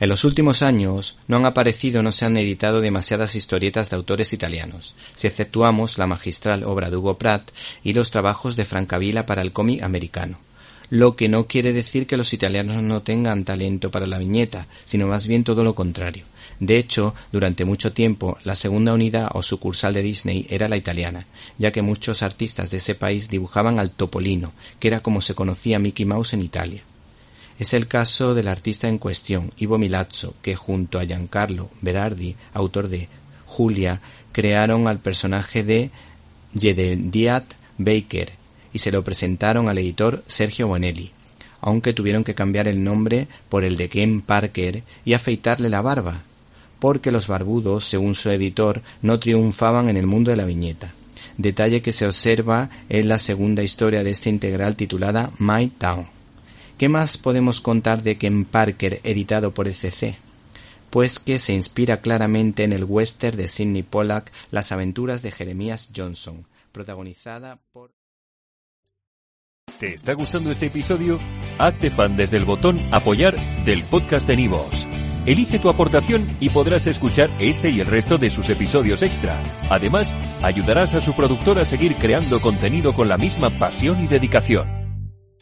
En los últimos años no han aparecido o no se han editado demasiadas historietas de autores italianos, si exceptuamos la magistral obra de Hugo Pratt y los trabajos de Francavilla para el cómic americano. Lo que no quiere decir que los italianos no tengan talento para la viñeta, sino más bien todo lo contrario. De hecho, durante mucho tiempo, la segunda unidad o sucursal de Disney era la italiana, ya que muchos artistas de ese país dibujaban al topolino, que era como se conocía Mickey Mouse en Italia. Es el caso del artista en cuestión, Ivo Milazzo, que junto a Giancarlo Berardi, autor de Julia, crearon al personaje de Jedediah Baker y se lo presentaron al editor Sergio Bonelli, aunque tuvieron que cambiar el nombre por el de Ken Parker y afeitarle la barba, porque los barbudos, según su editor, no triunfaban en el mundo de la viñeta. Detalle que se observa en la segunda historia de esta integral titulada My Town. ¿Qué más podemos contar de Ken Parker editado por ECC? Pues que se inspira claramente en el western de Sidney Pollack Las aventuras de Jeremías Johnson, protagonizada por... ¿Te está gustando este episodio? Hazte fan desde el botón apoyar del podcast de Nivos. Elige tu aportación y podrás escuchar este y el resto de sus episodios extra. Además, ayudarás a su productor a seguir creando contenido con la misma pasión y dedicación.